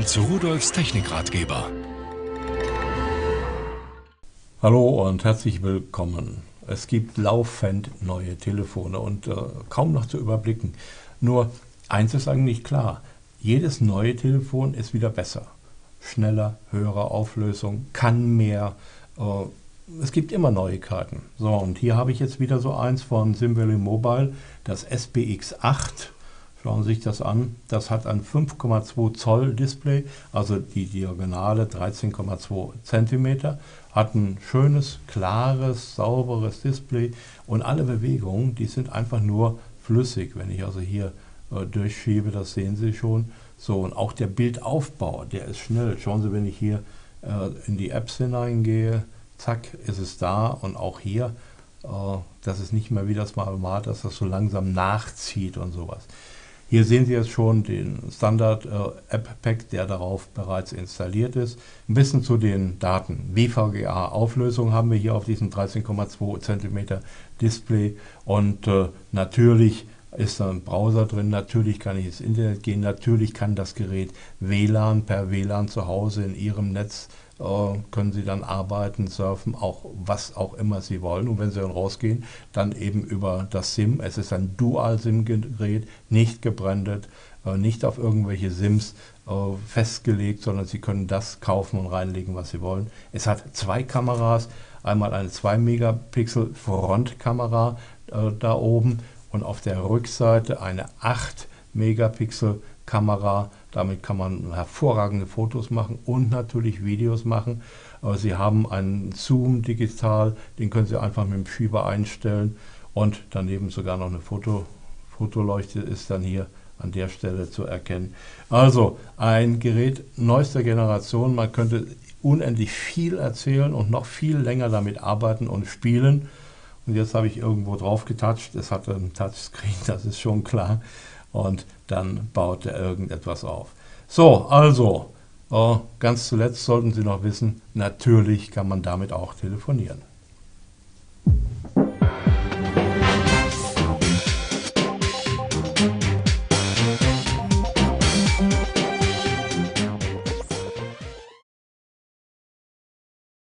Willkommen zu Rudolfs Technikratgeber. Hallo und herzlich willkommen. Es gibt laufend neue Telefone und äh, kaum noch zu überblicken. Nur eins ist eigentlich klar, jedes neue Telefon ist wieder besser. Schneller, höhere Auflösung, kann mehr. Äh, es gibt immer Neuigkeiten. So, und hier habe ich jetzt wieder so eins von SimValley Mobile, das SPX8 Schauen Sie sich das an. Das hat ein 5,2 Zoll Display, also die Diagonale 13,2 Zentimeter. Hat ein schönes, klares, sauberes Display und alle Bewegungen, die sind einfach nur flüssig. Wenn ich also hier äh, durchschiebe, das sehen Sie schon. So, und auch der Bildaufbau, der ist schnell. Schauen Sie, wenn ich hier äh, in die Apps hineingehe, zack, ist es da. Und auch hier, äh, das ist nicht mehr wie das mal war, dass das so langsam nachzieht und sowas. Hier sehen Sie jetzt schon den Standard äh, App Pack, der darauf bereits installiert ist. Ein bisschen zu den Daten. WVGA Auflösung haben wir hier auf diesem 13,2 cm Display und äh, natürlich ist da ein Browser drin, natürlich kann ich ins Internet gehen, natürlich kann das Gerät WLAN per WLAN zu Hause in Ihrem Netz können Sie dann arbeiten, surfen, auch was auch immer Sie wollen. Und wenn Sie dann rausgehen, dann eben über das SIM. Es ist ein Dual-SIM-Gerät, nicht gebrandet, äh, nicht auf irgendwelche SIMs äh, festgelegt, sondern Sie können das kaufen und reinlegen, was Sie wollen. Es hat zwei Kameras, einmal eine 2 Megapixel Frontkamera da oben und auf der Rückseite eine 8 Megapixel Kamera. Damit kann man hervorragende Fotos machen und natürlich Videos machen. Sie haben einen Zoom digital, den können Sie einfach mit dem Schieber einstellen und daneben sogar noch eine Foto, Fotoleuchte ist dann hier an der Stelle zu erkennen. Also ein Gerät neuester Generation, man könnte unendlich viel erzählen und noch viel länger damit arbeiten und spielen. Und jetzt habe ich irgendwo drauf getatscht, es hat ein Touchscreen, das ist schon klar und dann baut er irgendetwas auf. So, also, äh, ganz zuletzt sollten Sie noch wissen, natürlich kann man damit auch telefonieren.